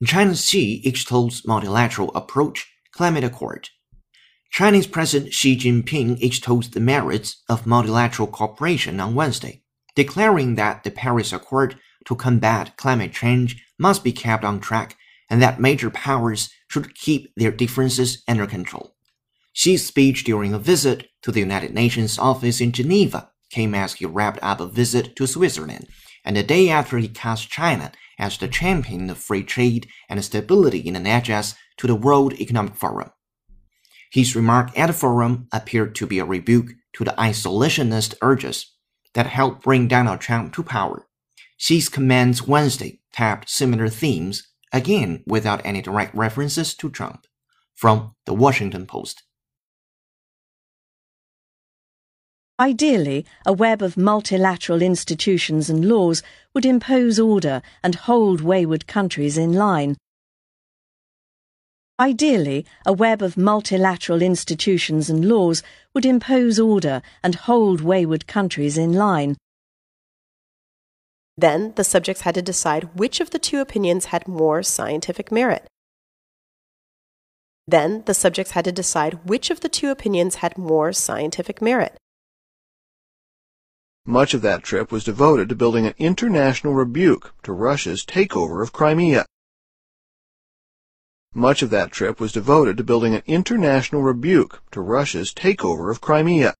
In China's Xi extols multilateral approach climate accord. Chinese President Xi Jinping extols the merits of multilateral cooperation on Wednesday, declaring that the Paris Accord to combat climate change must be kept on track and that major powers should keep their differences under control. Xi's speech during a visit to the United Nations office in Geneva came as he wrapped up a visit to Switzerland and the day after he cast China as the champion of free trade and stability in an address to the World Economic Forum. His remark at the forum appeared to be a rebuke to the isolationist urges that helped bring Donald Trump to power. Xi's comments Wednesday tapped similar themes, again without any direct references to Trump. From the Washington Post. Ideally, a web of multilateral institutions and laws would impose order and hold wayward countries in line. Ideally, a web of multilateral institutions and laws would impose order and hold wayward countries in line. Then the subjects had to decide which of the two opinions had more scientific merit. Then the subjects had to decide which of the two opinions had more scientific merit. Much of that trip was devoted to building an international rebuke to Russia's takeover of Crimea. Much of that trip was devoted to building an international rebuke to Russia's takeover of Crimea.